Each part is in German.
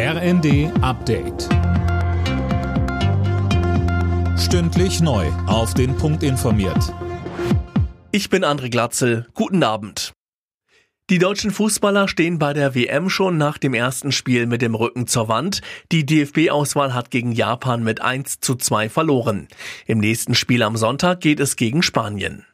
RND Update. Stündlich neu. Auf den Punkt informiert. Ich bin André Glatzel. Guten Abend. Die deutschen Fußballer stehen bei der WM schon nach dem ersten Spiel mit dem Rücken zur Wand. Die DFB-Auswahl hat gegen Japan mit 1 zu 2 verloren. Im nächsten Spiel am Sonntag geht es gegen Spanien.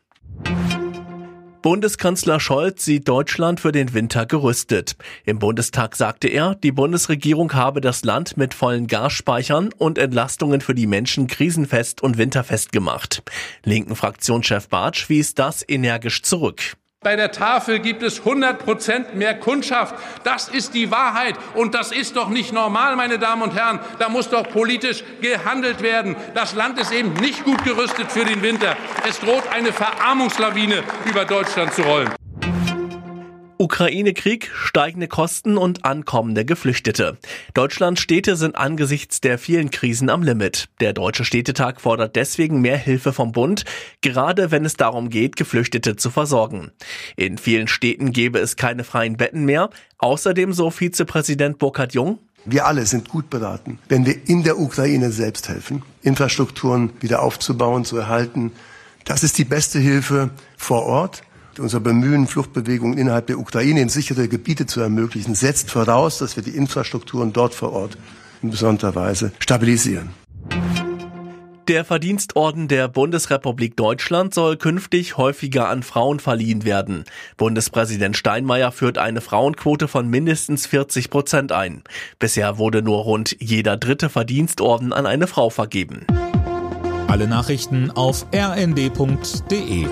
Bundeskanzler Scholz sieht Deutschland für den Winter gerüstet. Im Bundestag sagte er, die Bundesregierung habe das Land mit vollen Gasspeichern und Entlastungen für die Menschen krisenfest und winterfest gemacht. Linken Fraktionschef Bartsch wies das energisch zurück. Bei der Tafel gibt es 100 Prozent mehr Kundschaft. Das ist die Wahrheit. Und das ist doch nicht normal, meine Damen und Herren. Da muss doch politisch gehandelt werden. Das Land ist eben nicht gut gerüstet für den Winter. Es droht eine Verarmungslawine über Deutschland zu rollen. Ukraine-Krieg, steigende Kosten und ankommende Geflüchtete. Deutschlands Städte sind angesichts der vielen Krisen am Limit. Der Deutsche Städtetag fordert deswegen mehr Hilfe vom Bund, gerade wenn es darum geht, Geflüchtete zu versorgen. In vielen Städten gäbe es keine freien Betten mehr. Außerdem, so Vizepräsident Burkhard Jung, wir alle sind gut beraten, wenn wir in der Ukraine selbst helfen, Infrastrukturen wieder aufzubauen, zu erhalten. Das ist die beste Hilfe vor Ort. Unser Bemühen, Fluchtbewegungen innerhalb der Ukraine in sichere Gebiete zu ermöglichen, setzt voraus, dass wir die Infrastrukturen dort vor Ort in besonderer Weise stabilisieren. Der Verdienstorden der Bundesrepublik Deutschland soll künftig häufiger an Frauen verliehen werden. Bundespräsident Steinmeier führt eine Frauenquote von mindestens 40 Prozent ein. Bisher wurde nur rund jeder dritte Verdienstorden an eine Frau vergeben. Alle Nachrichten auf rnd.de